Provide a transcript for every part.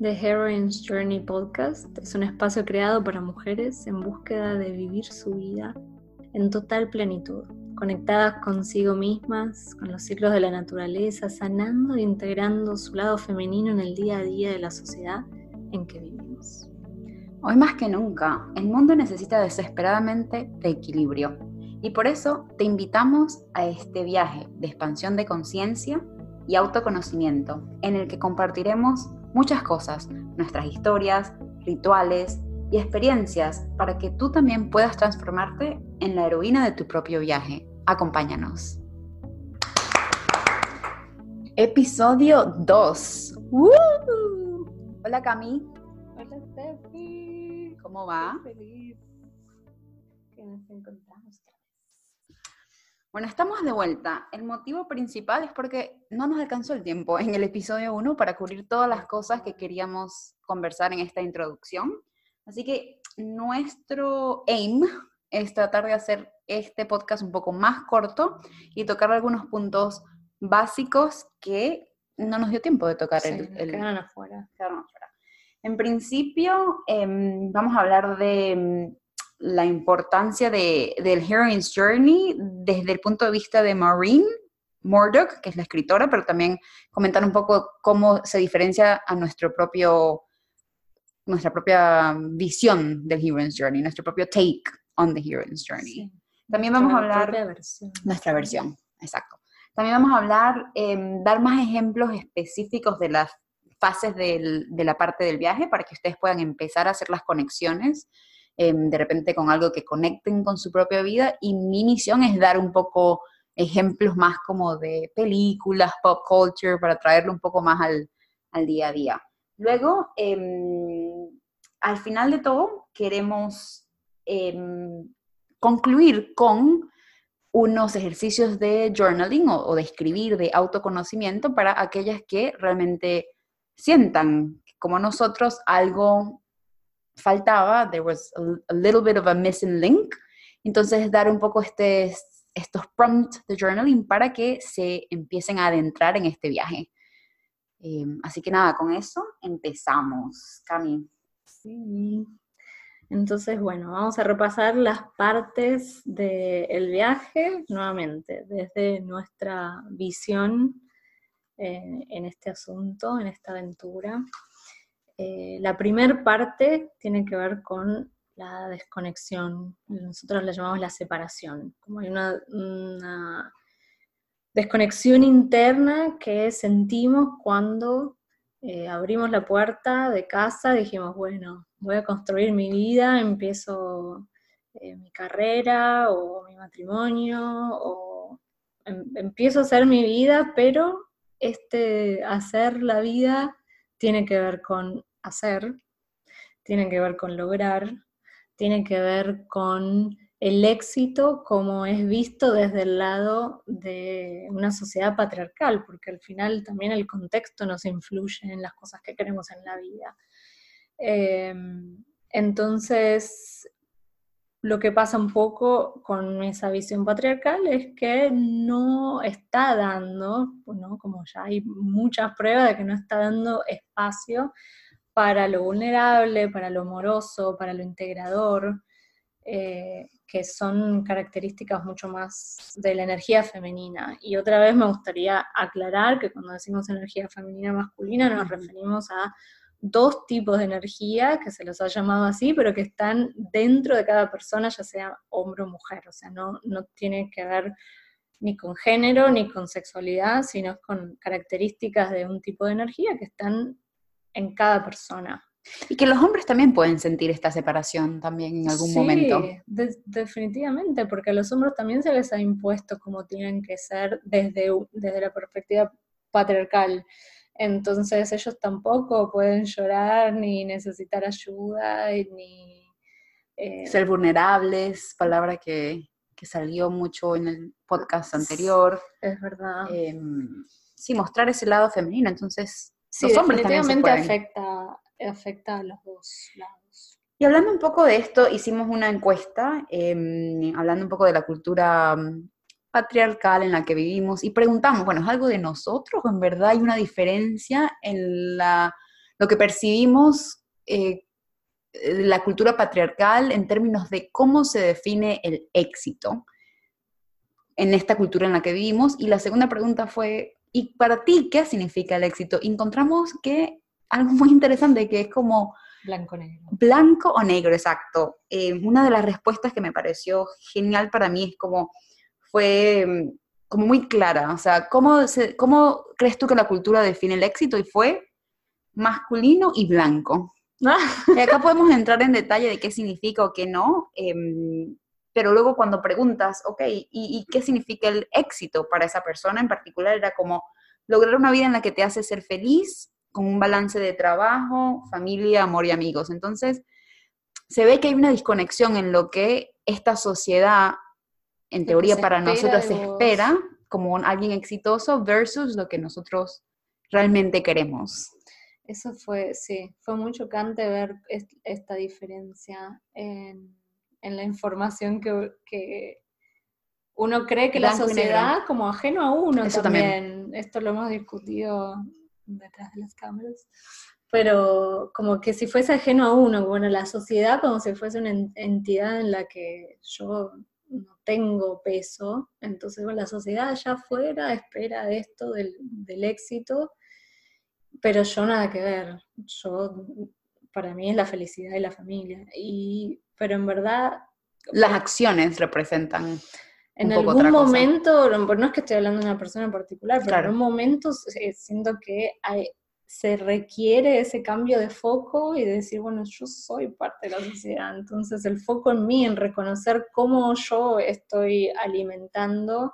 The Heroine's Journey Podcast es un espacio creado para mujeres en búsqueda de vivir su vida en total plenitud, conectadas consigo mismas, con los ciclos de la naturaleza, sanando e integrando su lado femenino en el día a día de la sociedad en que vivimos. Hoy más que nunca, el mundo necesita desesperadamente de equilibrio y por eso te invitamos a este viaje de expansión de conciencia y autoconocimiento en el que compartiremos muchas cosas, nuestras historias, rituales y experiencias para que tú también puedas transformarte en la heroína de tu propio viaje. Acompáñanos. Episodio 2. Hola Cami. Hola Steffi. ¿Cómo va? feliz que nos encontramos. Bueno, estamos de vuelta. El motivo principal es porque no nos alcanzó el tiempo en el episodio 1 para cubrir todas las cosas que queríamos conversar en esta introducción. Así que nuestro aim es tratar de hacer este podcast un poco más corto y tocar algunos puntos básicos que no nos dio tiempo de tocar. Sí, el, el- quedaron afuera. quedaron afuera. En principio, em, vamos a hablar de em, la importancia de, del Heroine's Journey desde el punto de vista de Maureen Murdoch, que es la escritora, pero también comentar un poco cómo se diferencia a nuestro propio, nuestra propia visión del Heroine's Journey, nuestro propio take on the Heroine's Journey. Sí. También vamos a hablar versión. nuestra versión, exacto. También vamos a hablar, em, dar más ejemplos específicos de las fases del- de la parte del viaje para que ustedes puedan empezar a hacer las conexiones, em, de repente con algo que conecten con su propia vida. Y mi misión es dar un poco ejemplos más como de películas, pop culture, para traerlo un poco más al, al día a día. Luego, em, al final de todo, queremos em, concluir con unos ejercicios de journaling o, de escribir, de autoconocimiento para aquellas que realmente sientan como nosotros algo faltaba, there was a, a little bit of a missing link. Entonces, dar un poco este, estos prompts de journaling para que se empiecen a adentrar en este viaje. Eh, así que nada, con eso empezamos. Cami. Sí. Entonces, bueno, vamos a repasar las partes del viaje nuevamente, desde nuestra visión eh, en este asunto, en esta aventura. Eh, la primera parte tiene que ver con la desconexión, nosotros la llamamos la separación, como hay una, una desconexión interna que sentimos cuando eh, abrimos la puerta de casa, dijimos, bueno, voy a construir mi vida, empiezo eh, mi carrera o mi matrimonio, o em, empiezo a hacer mi vida, pero este hacer la vida tiene que ver con hacer, tiene que ver con lograr, tiene que ver con el éxito como es visto desde el lado de una sociedad patriarcal, porque al final también el contexto nos influye en las cosas que queremos en la vida. Eh, entonces, lo que pasa un poco con esa visión patriarcal es que no está dando, ¿no? como ya hay muchas pruebas de que no está dando espacio para lo vulnerable, para lo amoroso, para lo integrador, eh, que son características mucho más de la energía femenina. Y otra vez me gustaría aclarar que cuando decimos energía femenina masculina nos referimos a dos tipos de energía que se los ha llamado así, pero que están dentro de cada persona, ya sea hombre o mujer. O sea, no, no tiene que ver ni con género ni con sexualidad, sino con características de un tipo de energía que están en cada persona. Y que los hombres también pueden sentir esta separación también en algún Sí, momento. de- definitivamente, porque a los hombres también se les ha impuesto como tienen que ser desde, desde la perspectiva patriarcal. Entonces ellos tampoco pueden llorar ni necesitar ayuda ni... eh, Ser vulnerables, palabra que, que salió mucho en el podcast anterior. es verdad. Em, sí, mostrar ese lado femenino. Entonces, sí, los hombres también se definitivamente afecta, afecta a los dos lados. Y hablando un poco de esto, hicimos una encuesta, em, hablando un poco de la cultura mm, patriarcal en la que vivimos y preguntamos, bueno, ¿es algo de nosotros o en verdad hay una diferencia en la lo que percibimos eh, la cultura patriarcal en términos de cómo se define el éxito en esta cultura en la que vivimos. Y la segunda pregunta fue, ¿y para ti qué significa el éxito? Encontramos que algo muy interesante que es como... Blanco o negro. Blanco o negro, exacto. Eh, una de las respuestas que me pareció genial para mí es como, fue mm, como muy clara. O sea, ¿cómo, ¿cómo crees tú que la cultura define el éxito? Y fue masculino y blanco. Y acá podemos entrar en detalle de qué significa o qué no, em, pero luego cuando preguntas, ok, ¿y, qué significa el éxito para esa persona en particular? Era como lograr una vida en la que te hace ser feliz, con un balance de trabajo, familia, amor y amigos. Entonces, se ve que hay una desconexión en lo que esta sociedad, en teoría para nosotros, se espera como alguien exitoso versus lo que nosotros realmente queremos. Eso fue, sí, fue muy chocante ver esta diferencia en, la información que, uno cree que la sociedad como ajeno a uno Eso también. Esto lo hemos discutido detrás de las cámaras. Pero como que si fuese ajeno a uno, bueno, la sociedad como si fuese una entidad en la que yo no tengo peso, entonces bueno, la sociedad allá afuera espera esto del, del éxito pero yo nada que ver. Yo, para mí es la felicidad y la familia. Y, pero en verdad... Las acciones representan... En algún momento, no es que estoy hablando de una persona en particular, pero en un momento siento que se requiere ese cambio de foco y de decir, bueno, yo soy parte de la sociedad, entonces el foco en mí, en reconocer cómo yo estoy alimentando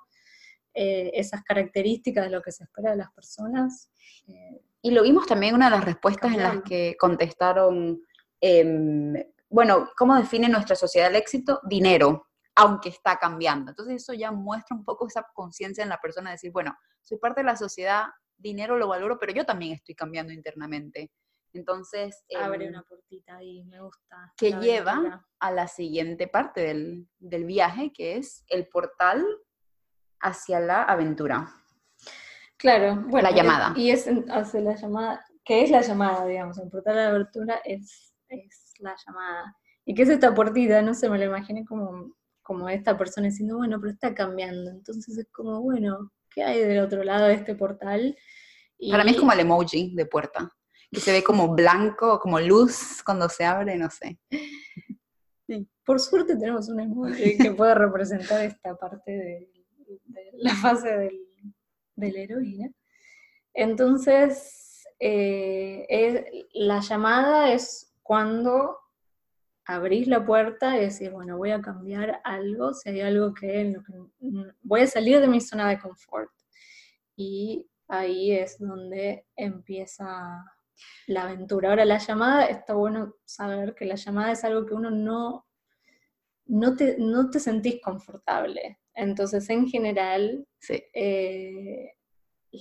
eh, esas características de lo que se espera de las personas, eh, y lo vimos también en una de las respuestas en las que contestaron, em, bueno, ¿cómo define nuestra sociedad el éxito? Dinero, aunque está cambiando. Entonces eso ya muestra un poco esa conciencia en la persona de decir, bueno, soy parte de la sociedad, dinero lo valoro, pero yo también estoy cambiando internamente. Entonces... Abre em, una puertita ahí, me gusta. Que lleva a la siguiente parte del, del viaje, que es el portal hacia la aventura. Claro, bueno. La llamada. Y es hace la llamada, ¿qué es la llamada, digamos? El portal de la abertura es, es la llamada. ¿Y qué es esta puertita? No sé, me lo imaginé como, como esta persona diciendo, bueno, pero está cambiando. Entonces es como, bueno, ¿qué hay del otro lado de este portal? Para mí es como el emoji de puerta, que se ve como blanco, como luz cuando se abre, no sé. Sí. Por suerte tenemos un emoji que puede representar esta parte de la fase del de la heroína. Entonces, eh, la llamada es cuando abrís la puerta y decís, bueno, voy a cambiar algo, si hay algo que, voy a salir de mi zona de confort. Y ahí es donde empieza la aventura. Ahora, la llamada, está bueno saber que la llamada es algo que uno no, no, te, no te sentís confortable. Entonces, en general, eh,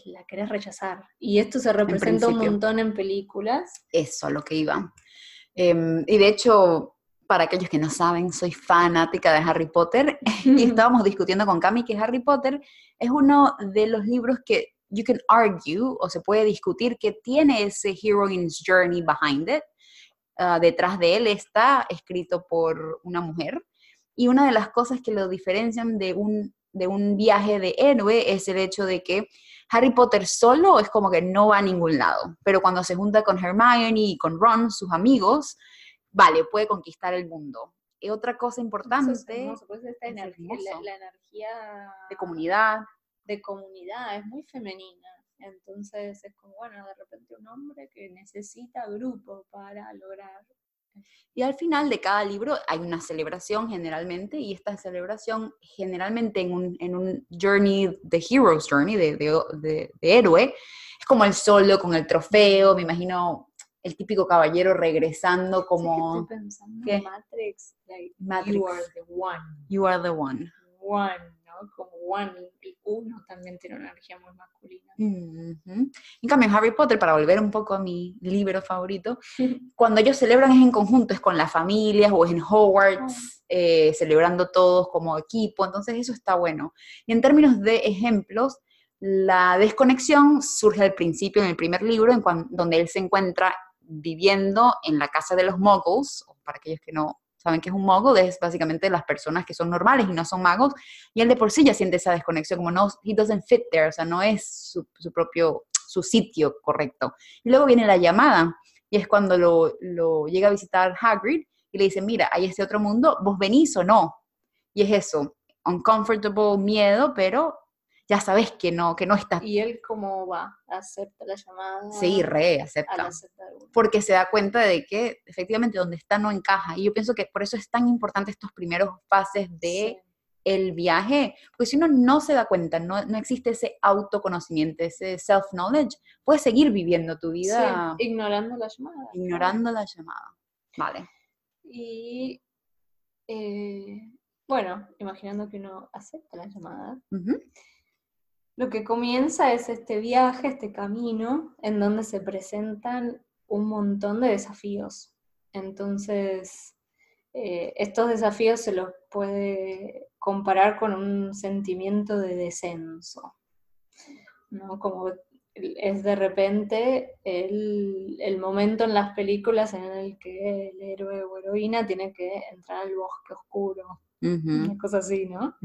la querés rechazar. Y esto se representa un montón en películas. Eso, lo que iba. Em, y de hecho, para aquellos que no saben, soy fanática de Harry Potter. Y estábamos discutiendo con Cami que Harry Potter es uno de los libros que you can argue o se puede discutir que tiene ese heroine's journey behind it. Ah, detrás de él está escrito por una mujer. Y una de las cosas que lo diferencian de un, de un viaje de héroe es el hecho de que Harry Potter solo es como que no va a ningún lado, pero cuando se junta con Hermione y con Ron, sus amigos, vale, puede conquistar el mundo. Y otra cosa importante es, la, energía de comunidad. De comunidad, es muy femenina. Entonces es como, bueno, de repente un hombre que necesita grupo para lograr y al final de cada libro hay una celebración generalmente, y esta celebración generalmente en un, en un journey, de Hero's Journey, de, de, héroe, es como el solo con el trofeo, me imagino el típico caballero regresando como... estoy pensando Matrix, Matrix, you are the one. You are the one. One como One, el uno también tiene una energía muy masculina. En cambio, en Harry Potter, para volver un poco a mi libro favorito, cuando ellos celebran es en conjunto, es con las familias o es en Hogwarts, eh, celebrando todos como equipo, entonces eso está bueno. Y en términos de ejemplos, la desconexión surge al principio en el primer libro, en donde él se encuentra viviendo en la casa de los muggles, para aquellos que no saben que es un muggle, es básicamente las personas que son normales y no son magos, y él de por sí ya siente esa desconexión, como no, he doesn't fit there, o sea, no es su, propio, su sitio correcto. Y luego viene la llamada, y es cuando lo, lo llega a visitar Hagrid, y le dice, mira, hay este otro mundo, vos venís o no. Y es eso, uncomfortable, miedo, pero ya sabes que no, que no está. ¿Y él cómo va? ¿Acepta la llamada? Sí, re, acepta. Porque se da cuenta de que efectivamente donde está no encaja. Y yo pienso que por eso es tan importante estos primeros fases de el viaje, porque si uno no se da cuenta, no, no existe ese autoconocimiento, ese self-knowledge, puedes seguir viviendo tu vida. ignorando la llamada. Ignorando la llamada. Vale. Y eh, bueno, imaginando que uno acepta la llamada, lo que comienza es este viaje, este camino, en donde se presentan un montón de desafíos. Entonces, eh, estos desafíos se los puede comparar con un sentimiento de descenso, ¿no? Como es de repente el, el, momento en las películas en el que el héroe o heroína tiene que entrar al bosque oscuro, una cosa así, ¿no?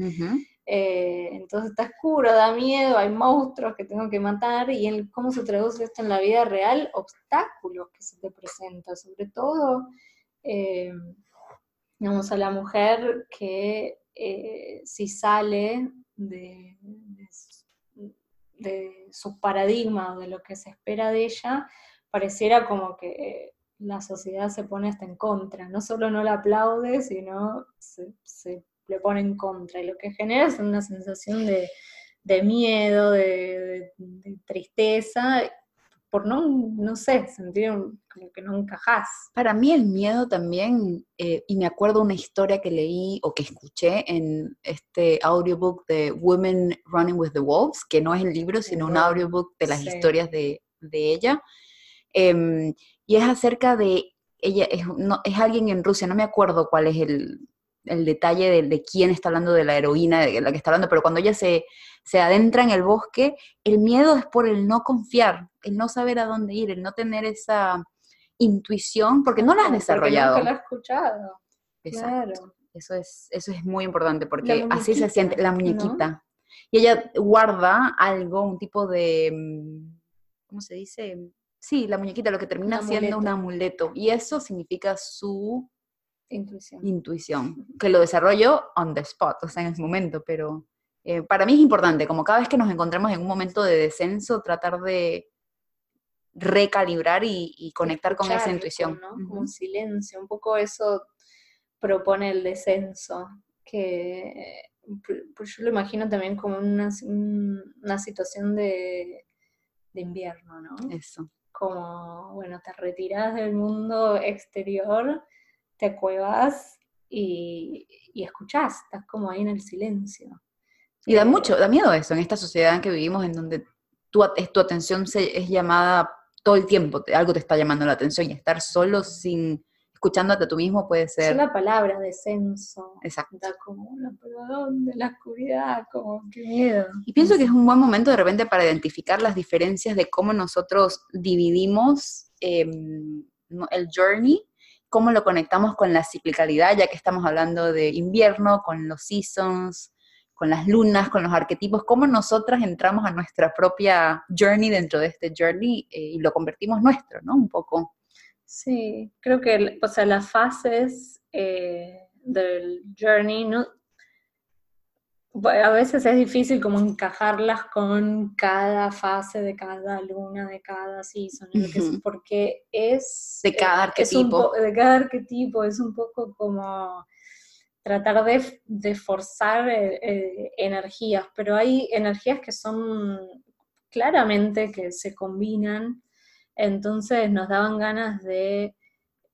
Eh, entonces está oscuro, da miedo, hay monstruos que tengo que matar, y cómo se traduce esto en la vida real, obstáculos que se te presentan, sobre todo, eh, a la mujer que eh, si sale de, de, su paradigma o de lo que se espera de ella, pareciera como que la sociedad se pone hasta en contra, no solo no la aplaude, sino se le pone en contra. Y lo que genera es una sensación de, miedo, de, tristeza, por no, no sé, sentir como que no encajás. Para mí el miedo también, eh, y me acuerdo una historia que leí o que escuché en este audiobook de Women Running with the Wolves, que no es el libro, sino un audiobook de las historias de, ella. Em, y es acerca de, ella es, es alguien en Rusia, no me acuerdo cuál es el, el detalle de, quién está hablando de la heroína, de la que está hablando, pero cuando ella se, se adentra en el bosque, el miedo es por el no confiar, el no saber a dónde ir, el no tener esa intuición, porque no la has desarrollado. Porque la escuchado. Exacto. Eso es, eso es muy importante, porque así se siente la muñequita. Y ella guarda algo, un tipo de, mm, ¿cómo se dice? Sí, la muñequita, lo que termina siendo un amuleto. Y eso significa su Intuición. Intuición, que lo desarrollo on the spot, o sea, en ese momento, pero eh, para mí es importante, como cada vez que nos encontremos en un momento de descenso, tratar de recalibrar y, conectar con esa intuición. ¿no? Como un silencio, un poco eso propone el descenso, que pues yo lo imagino también como una, una situación de, de invierno, ¿no? Eso. Como, bueno, te retiras del mundo exterior te cuevas y, y escuchás, estás como ahí en el silencio. Y da mucho, da miedo eso en esta sociedad en que vivimos, en donde tu, tu atención se, es llamada todo el tiempo, algo te está llamando la atención y estar solo sin escuchándote a tú mismo puede ser... Es una palabra, descenso. Exacto. Da como, pero ¿dónde? La oscuridad, como, qué miedo. Y pienso que es un buen momento de repente para identificar las diferencias de cómo nosotros dividimos em, el journey cómo lo conectamos con la ciclicalidad, ya que estamos hablando de invierno, con los seasons, con las lunas, con los arquetipos, cómo nosotras entramos a nuestra propia journey dentro de este journey eh, y lo convertimos nuestro, ¿no? Un poco. Sí, creo que, o sea, las fases eh, del journey a veces es difícil como encajarlas con cada fase de cada luna, de cada season, porque es... De cada arquetipo. de cada arquetipo, es un poco como tratar de, forzar eh, eh, energías, pero hay energías que son claramente que se combinan, entonces nos daban ganas de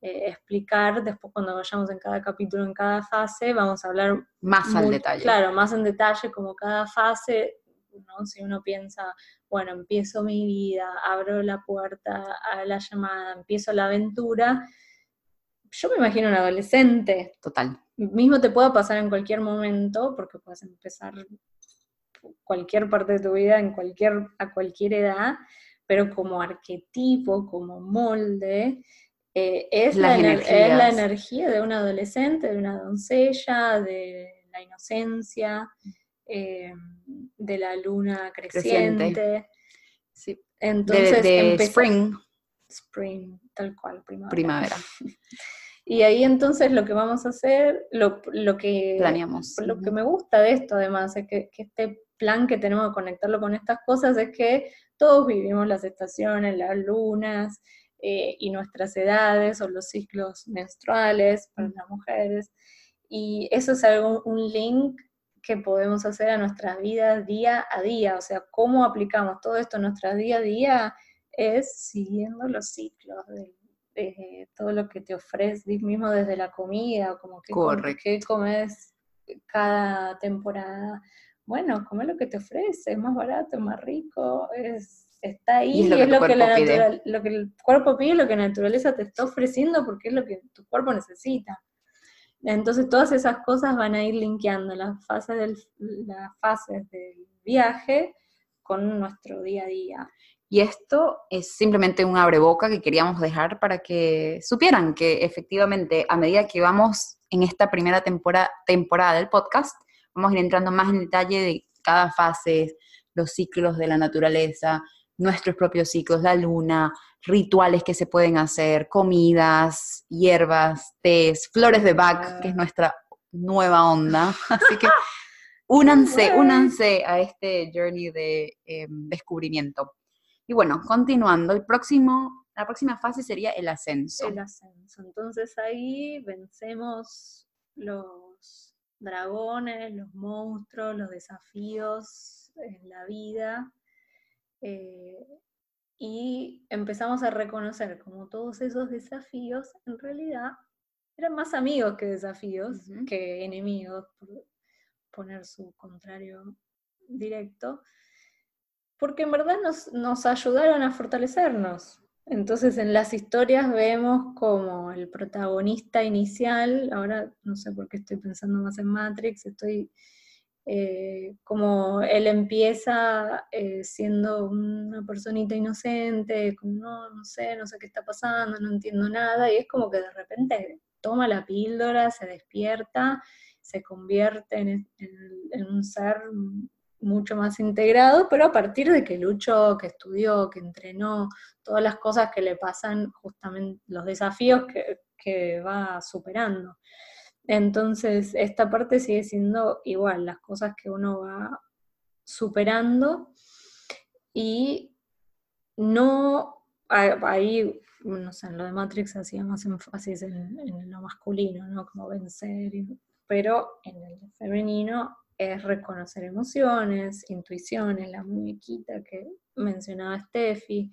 eh, explicar, después cuando vayamos en cada capítulo, en cada fase, vamos a hablar más al detalle. Claro, más en detalle, como cada fase, ¿no? si uno piensa, bueno, empiezo mi vida, abro la puerta a la llamada, empiezo la aventura, yo me imagino un adolescente. Total. Mismo te puede pasar en cualquier momento, porque puedes empezar cualquier parte de tu vida en cualquier, a cualquier edad, pero como arquetipo, como molde, eh, es, la es, la energía de una adolescente, de una doncella, de la inocencia, eh, de la luna creciente. Sí. Entonces, de, spring. Spring, tal cual, primavera. Primavera. Y ahí entonces lo que vamos a hacer, lo, que planeamos. Lo que me gusta de esto además es que, este plan que tenemos de conectarlo con estas cosas es que todos vivimos las estaciones, las lunas eh, y nuestras edades o los ciclos menstruales para las mujeres. Y eso es algo, un link que podemos hacer a nuestra vida día a día. O sea, cómo aplicamos todo esto a nuestra día a día es siguiendo los ciclos del eh, todo lo que te ofrece, mismo desde la comida, como que, que comes cada temporada. Bueno, come lo que te ofrece, es más barato, es más rico, es, está ahí, y es, lo, que, lo, que el cuerpo pide, lo que la naturaleza te está ofreciendo porque es lo que tu cuerpo necesita. Entonces todas esas cosas van a ir linkeando las fases del, las fases del viaje con nuestro día a día. Y esto es simplemente un abreboca que queríamos dejar para que supieran que efectivamente a medida que vamos en esta primera temporada, temporada del podcast, vamos a ir entrando más en detalle de cada fase, los ciclos de la naturaleza, nuestros propios ciclos, la luna, rituales que se pueden hacer, comidas, hierbas, tés, flores de Bach, que es nuestra nueva onda. Así que únanse, únanse a este journey de em, descubrimiento. Y bueno, continuando, el próximo, la próxima fase sería el ascenso. El ascenso. Entonces ahí vencemos los dragones, los monstruos, los desafíos en la vida. Eh, y empezamos a reconocer como todos esos desafíos en realidad eran más amigos que desafíos, que enemigos, por poner su contrario directo porque en verdad nos, ayudaron a fortalecernos. Entonces en las historias vemos como el protagonista inicial, ahora no sé por qué estoy pensando más en Matrix, estoy eh, como él empieza eh, siendo una personita inocente, como no, no sé, no sé qué está pasando, no entiendo nada, y es como que de repente toma la píldora, se despierta, se convierte en un ser mucho más integrado, pero a partir de que luchó, que estudió, que entrenó, todas las cosas que le pasan, justamente los desafíos que, va superando. Entonces, esta parte sigue siendo igual, las cosas que uno va superando y no, ahí, no sé, en lo de Matrix hacía más énfasis en, en lo masculino, ¿no? Como vencer, pero en el femenino es reconocer emociones, intuiciones, la muñequita que mencionaba Steffi,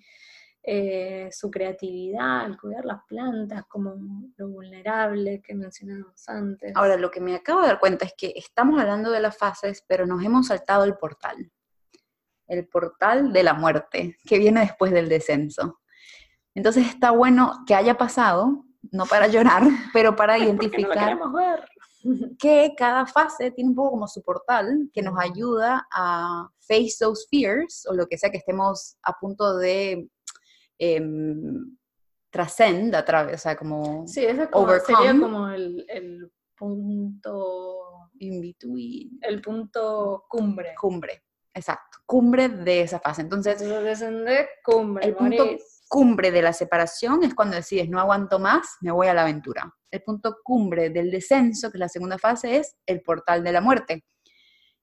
eh, su creatividad, al cuidar las plantas, como lo vulnerable que mencionábamos antes. Ahora, lo que me acabo de dar cuenta es que estamos hablando de las fases, pero nos hemos saltado el portal. El portal de la muerte, que viene después del descenso. Entonces está bueno que haya pasado, no para llorar, pero para identificar que cada fase tiene un poco como su portal que nos ayuda a face those fears o lo que sea que estemos a punto de eh, a través, o sea, como Sí, ese sería como el, punto in between. El punto cumbre. Cumbre, exacto. Cumbre de esa fase. Entonces, descender cumbre. El punto cumbre de la separación es cuando decides no aguanto más, me voy a la aventura. El punto cumbre del descenso, que es la segunda fase, es el portal de la muerte.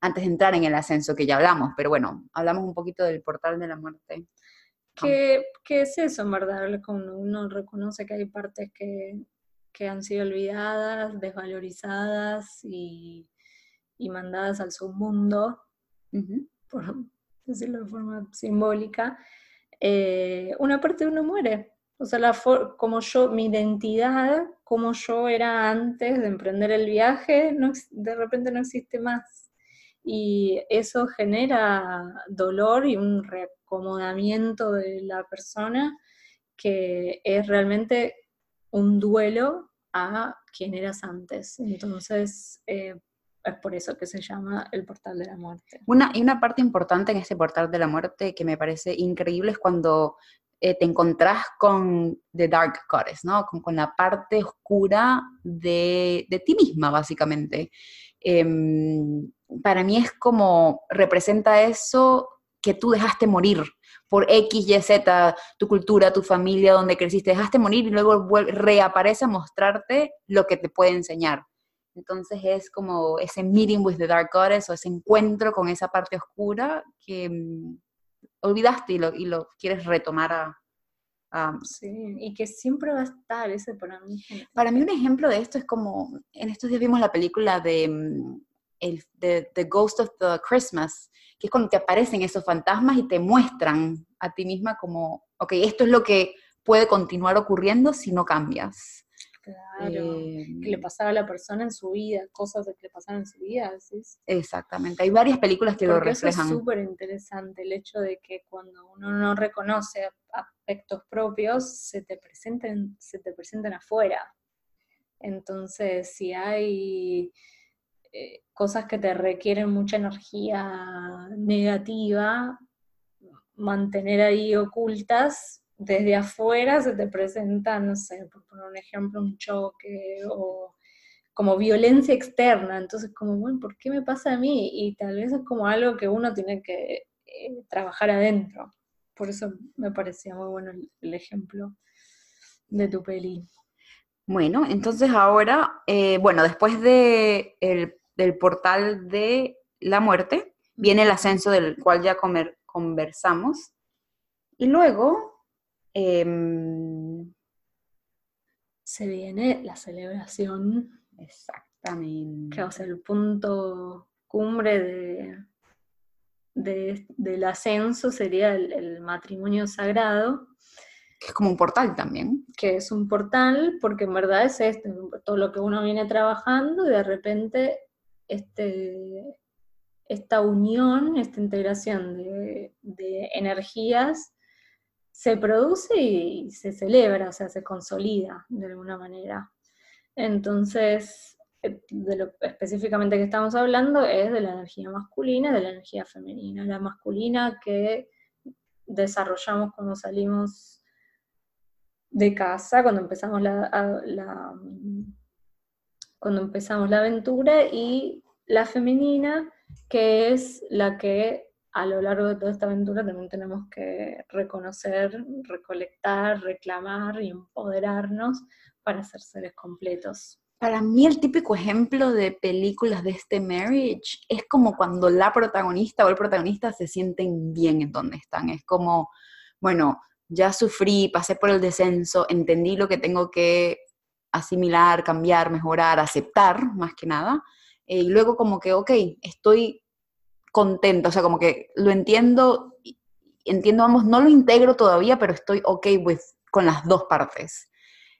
Antes de entrar en el ascenso que ya hablamos, pero bueno, hablamos un poquito del portal de la muerte. ¿Qué, es eso, en verdad? Cuando uno reconoce que hay partes que, han sido olvidadas, desvalorizadas y, mandadas al submundo, por decirlo de forma simbólica, eh, una parte de uno muere. O sea, la como yo, mi identidad, como yo era antes de emprender el viaje, no, de repente no existe más. Y eso genera dolor y un reacomodamiento de la persona que es realmente un duelo a quien eras antes. Entonces, eh, es por eso que se llama el portal de la muerte. Una, y una parte importante en este portal de la muerte que me parece increíble es cuando eh, te encontrás con The Dark Goddess, ¿no? Con, la parte oscura de, de ti misma, básicamente. Em, para mí es como, representa eso que tú dejaste morir por X, Y, Z, tu cultura, tu familia, donde creciste, dejaste morir y luego reaparece a mostrarte lo que te puede enseñar. Entonces es como ese meeting with the dark goddess o ese encuentro con esa parte oscura que mm, olvidaste y lo, y lo, quieres retomar a, Sí, y que siempre va a estar ese para mí. Para mí un ejemplo de esto es como, en estos días vimos la película de, mm, el, de The Ghost of the Christmas, que es cuando te aparecen esos fantasmas y te muestran a ti misma como, ok, esto es lo que puede continuar ocurriendo si no cambias. Claro, que le eh, pasaba a la persona en su vida, cosas que le pasaron en su vida. Exactamente, hay varias películas que lo reflejan. Eso es súper interesante, el hecho de que cuando uno no reconoce aspectos propios, se te presenten, se te presentan afuera. Entonces, si hay eh, cosas que te requieren mucha energía negativa, mantener ahí ocultas, desde afuera se te presenta, no sé, por poner un ejemplo, un choque o como violencia externa. Entonces, como, bueno, ¿por qué me pasa a mí? Y tal vez es como algo que uno tiene que eh, trabajar adentro. Por eso me parecía muy bueno el, ejemplo de tu peli. Bueno, entonces ahora, eh, bueno, después de del portal de la muerte, viene el ascenso del cual ya conversamos. Y luego Em, se viene la celebración. Exactamente. Que va a ser el punto cumbre de, del ascenso, sería el, matrimonio sagrado. Que es como un portal también. Que es un portal, porque en verdad es este, todo lo que uno viene trabajando y de repente este, esta unión, esta integración de, de energías se produce y se celebra, o sea, se consolida de alguna manera. Entonces, eh, de lo específicamente que estamos hablando es de la energía masculina y de la energía femenina. La masculina que desarrollamos cuando salimos de casa, cuando empezamos la, cuando empezamos la aventura, y la femenina, que es la que a lo largo de toda esta aventura también tenemos que reconocer, recolectar, reclamar y empoderarnos para ser seres completos. Para mí el típico ejemplo de películas de este marriage es como cuando la protagonista o el protagonista se sienten bien en donde están. Es como, bueno, ya sufrí, pasé por el descenso, entendí lo que tengo que asimilar, cambiar, mejorar, aceptar, más que nada. Eh, y luego como que, ok, estoy contenta, o sea, como que lo entiendo, entiendo ambos, no lo integro todavía, pero estoy ok with, con las dos partes.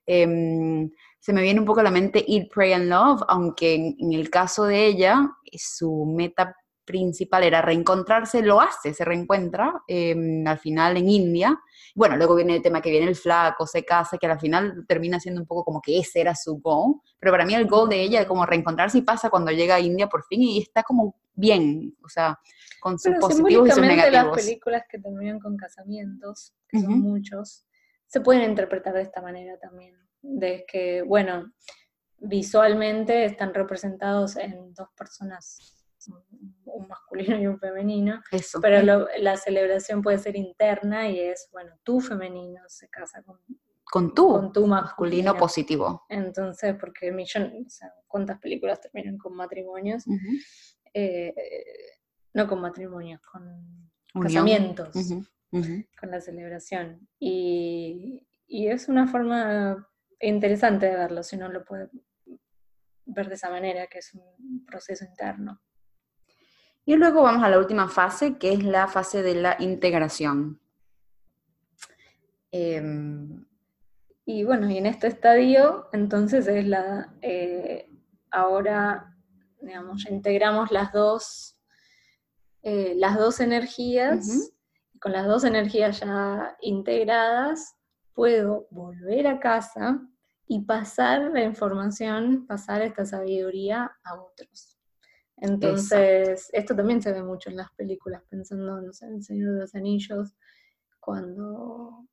Em, se me viene un poco a la mente Eat, Pray and Love, aunque en, el caso de ella, su meta principal era reencontrarse, lo hace, se reencuentra em, al final en India. Bueno, luego viene el tema que viene el flaco, se casa, que al final termina siendo un poco como que ese era su goal, pero para mí el goal de ella es como reencontrarse y pasa cuando llega a India por fin y está como bien, o sea, con sus positivos y sus negativos. las películas que terminan con casamientos, que son muchos, se pueden interpretar de esta manera también, de que, bueno, visualmente están representados en dos personas, un masculino y un femenino, pero la celebración puede ser interna y es, bueno, tu femenino se casa con con tu, con tu masculino positivo. Entonces, porque millón, o sea, ¿cuántas películas terminan con matrimonios? Eh, no con matrimonios, con casamientos, con la celebración. Y, es una forma interesante de verlo, si no lo puede ver de esa manera, que es un proceso interno. Y luego vamos a la última fase, que es la fase de la integración. Em, y bueno, y en este estadio, entonces es la, eh, ahora digamos, integramos las dos, eh, las dos energías, con las dos energías ya integradas, puedo volver a casa y pasar la información, pasar esta sabiduría a otros. Entonces, esto también se ve mucho en las películas, pensando en El Señor de los Anillos, cuando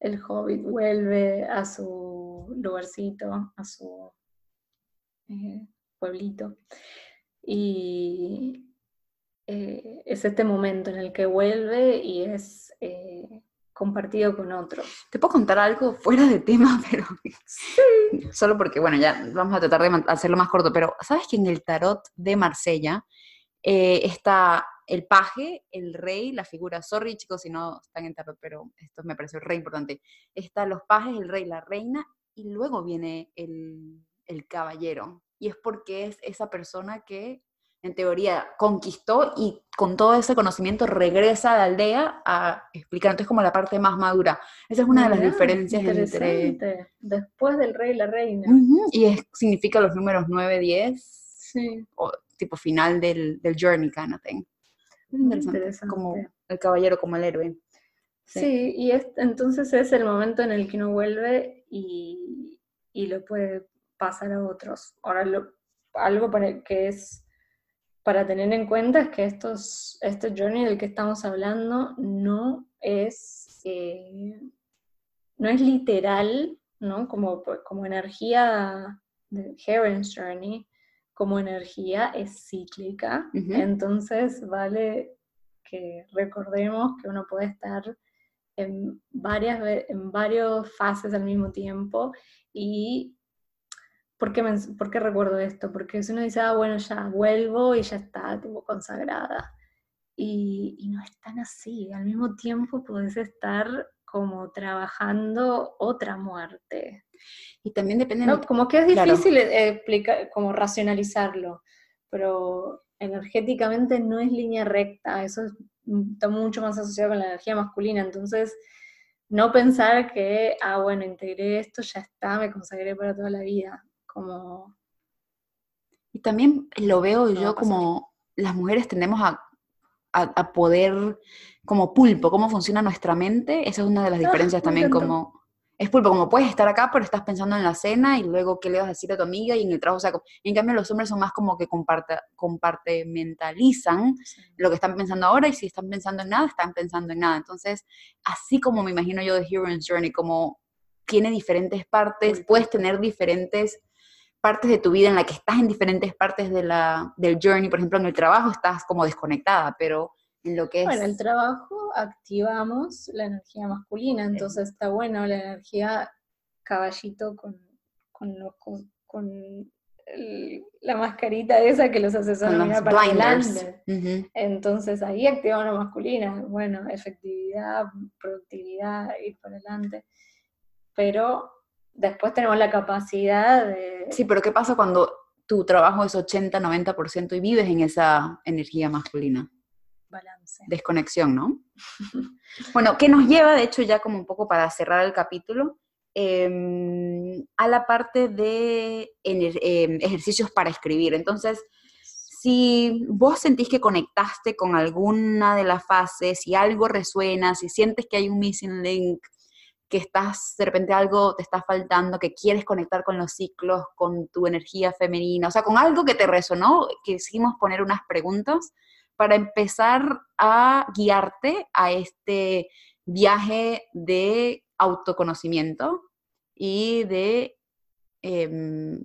el hobbit vuelve a su lugarcito, a su eh, pueblito. Y eh, es este momento en el que vuelve y es eh, compartido con otros. Te puedo contar algo fuera de tema, pero solo porque, bueno, ya vamos a tratar de hacerlo más corto, pero ¿sabes que en el tarot de Marsella eh, está el paje, el rey, la figura, sorry chicos si no están en tarot, pero esto me parece re importante, están los pajes, el rey, la reina, y luego viene el, el caballero. Y es porque es esa persona que en teoría, conquistó y con todo ese conocimiento regresa a la aldea a explicar. Entonces, como la parte más madura. Esa es una de las diferencias entre... Después del rey y la reina. y significa los números 9, 10. Sí. O tipo final del, del journey kind of thing. interesante. Como el caballero, como el héroe. Sí, y entonces es el momento en el que uno vuelve y, y lo puede pasar a otros. Ahora, lo, algo para, que es para tener en cuenta es que estos, este journey del que estamos hablando no es, eh, no es literal, ¿no? Como, como energía de Heron's Journey, como energía es cíclica, entonces vale que recordemos que uno puede estar en varias en varias fases al mismo tiempo y ¿Por qué, recuerdo esto? Porque si uno dice, ah, bueno, ya vuelvo y ya está, tipo, consagrada. Y, no es tan así. Al mismo tiempo puedes estar como trabajando otra muerte. Y también depende... ¿no? Como que es difícil explicar, como racionalizarlo, pero energéticamente no es línea recta, eso está mucho más asociado con la energía masculina, entonces no pensar que, ah, bueno, integré esto, ya está, me consagré para toda la vida como... Y también lo veo yo como las mujeres tendemos a, a, poder, como pulpo, cómo funciona nuestra mente, esa es una de las ah, diferencias también, como es pulpo, como puedes estar acá, pero estás pensando en la cena y luego qué le vas a decir a tu amiga y en el trabajo, o sea, en cambio los hombres son más como que comparte, compartimentalizan lo que están pensando ahora y si están pensando en nada, están pensando en nada. Entonces, así como me imagino yo de Hero's Journey, como tiene diferentes partes, puedes tener diferentes partes de tu vida en la que estás en diferentes partes de la, del journey, por ejemplo, en el trabajo estás como desconectada, pero en lo que es... Bueno, en el trabajo activamos la energía masculina, entonces está bueno la energía caballito con, con, con la mascarita esa que los hace sonar para adelante. Entonces ahí activamos la masculina, bueno, efectividad, productividad, ir para adelante. Pero después tenemos la capacidad de... Sí, pero ¿qué pasa cuando tu trabajo es 80, 90% y vives en esa energía masculina? Balance. Desconexión, ¿no? bueno, ¿qué nos lleva, de hecho, ya como un poco para cerrar el capítulo, em, a la parte de em, ejercicios para escribir. Entonces, si vos sentís que conectaste con alguna de las fases, si algo resuena, si sientes que hay un missing link, que estás, de repente algo te está faltando, que quieres conectar con los ciclos, con tu energía femenina, o sea, con algo que te resonó, quisimos poner unas preguntas para empezar a guiarte a este viaje de autoconocimiento y de em,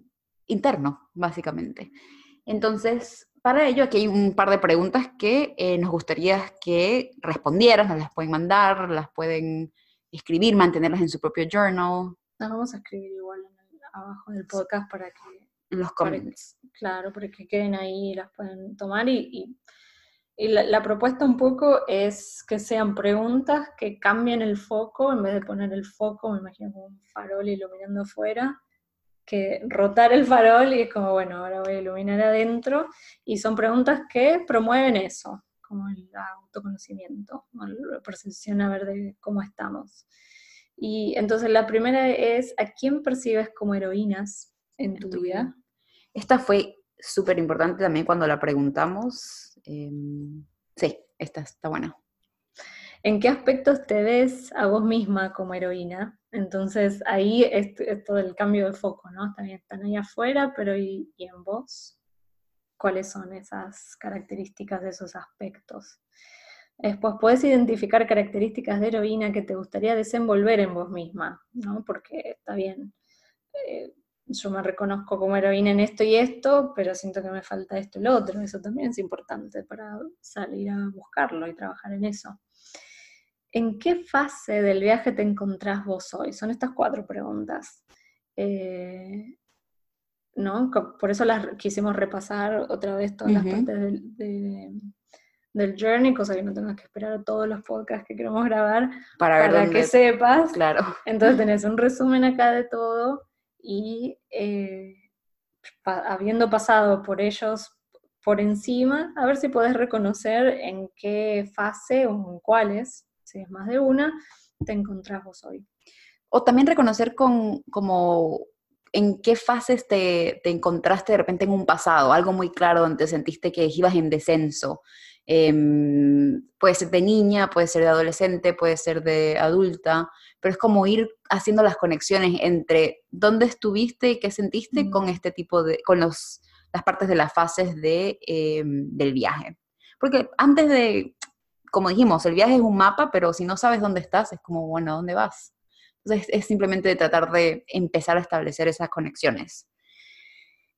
interno, básicamente. Entonces, para ello, aquí hay un par de preguntas que eh, nos gustaría que respondieras, nos las pueden mandar, las pueden escribir, mantenerlas en su propio journal. Las vamos a escribir igual abajo del podcast para que... En los comments. claro, para que queden ahí y las pueden tomar. Y, y, la, propuesta un poco es que sean preguntas que cambien el foco, en vez de poner el foco, me imagino como un farol iluminando afuera, que rotar el farol y es como, bueno, ahora voy a iluminar adentro. Y son preguntas que promueven eso, como el autoconocimiento, la percepción a ver de cómo estamos. Y entonces la primera es, ¿a quién percibes como heroínas en, tu, vida? Esta fue súper importante también cuando la preguntamos. Em, sí, esta está buena. ¿En qué aspectos te ves a vos misma como heroína? Entonces ahí es, todo el cambio de foco, ¿no? También están ahí afuera, pero ¿y, y en vos? Cuáles son esas características de esos aspectos. Después puedes identificar características de heroína que te gustaría desenvolver en vos misma, ¿no? Porque está bien, eh, yo me reconozco como heroína en esto y esto, pero siento que me falta esto y lo otro. Eso también es importante para salir a buscarlo y trabajar en eso. ¿En qué fase del viaje te encontrás vos hoy? Son estas cuatro preguntas. Eh, ¿no? Por eso las quisimos repasar otra vez todas las partes del, journey, cosa que no tengas que esperar a todos los podcasts que queremos grabar para, que sepas. Claro. Entonces tenés un resumen acá de todo y eh, habiendo pasado por ellos por encima, a ver si podés reconocer en qué fase o en cuáles, si es más de una, te encontrás vos hoy. O también reconocer con, como en qué fases te, te, encontraste de repente en un pasado, algo muy claro donde sentiste que ibas en descenso. Em, puede ser de niña, puede ser de adolescente, puede ser de adulta, pero es como ir haciendo las conexiones entre dónde estuviste y qué sentiste con este tipo de, con los, las partes de las fases de, em, del viaje. Porque antes de, como dijimos, el viaje es un mapa, pero si no sabes dónde estás, es como, bueno, ¿dónde vas? Entonces es simplemente de tratar de empezar a establecer esas conexiones.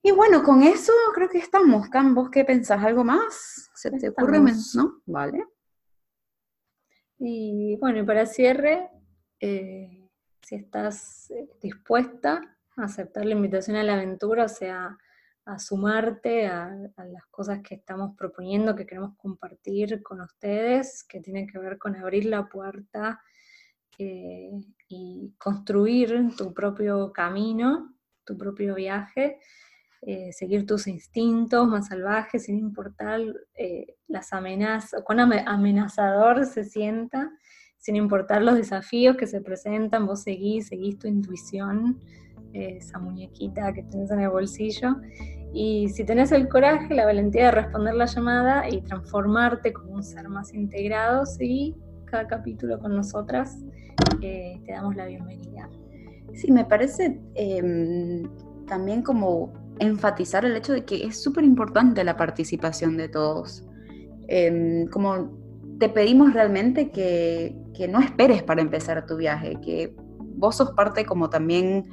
Y bueno, con eso creo que estamos. Cam, ¿vos qué pensás? ¿Algo más? ¿Se te ocurre? ¿No? Vale. Y bueno, y para cierre, eh, si estás eh, dispuesta a aceptar la invitación a la aventura, o sea, a sumarte a, las cosas que estamos proponiendo, que queremos compartir con ustedes, que tienen que ver con abrir la puerta eh, y construir tu propio camino, tu propio viaje, eh, seguir tus instintos más salvajes, sin importar eh, las amenazas, cuán amenazador se sienta, sin importar los desafíos que se presentan, vos seguís, seguís tu intuición, eh, esa muñequita que tenés en el bolsillo. Y si tenés el coraje, la valentía de responder la llamada y transformarte como un ser más integrado, seguí cada capítulo con nosotras, te damos la bienvenida. Sí, me parece em, también como enfatizar el hecho de que es súper importante la participación de todos. Em, como te pedimos realmente que, no esperes para empezar tu viaje, que vos sos parte como también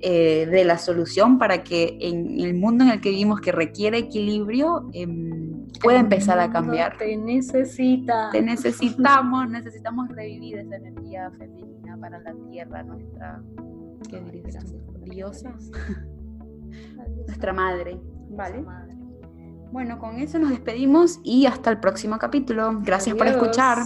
eh, de la solución para que en el mundo en el que vivimos que requiere equilibrio em, pueda empezar a cambiar. Te necesita. Te necesitamos, necesitamos revivir esa energía femenina para la tierra, nuestra, ¿qué? Diosa nuestra madre. ¿Vale? Bueno, con eso nos despedimos y hasta el próximo capítulo. Gracias por escuchar.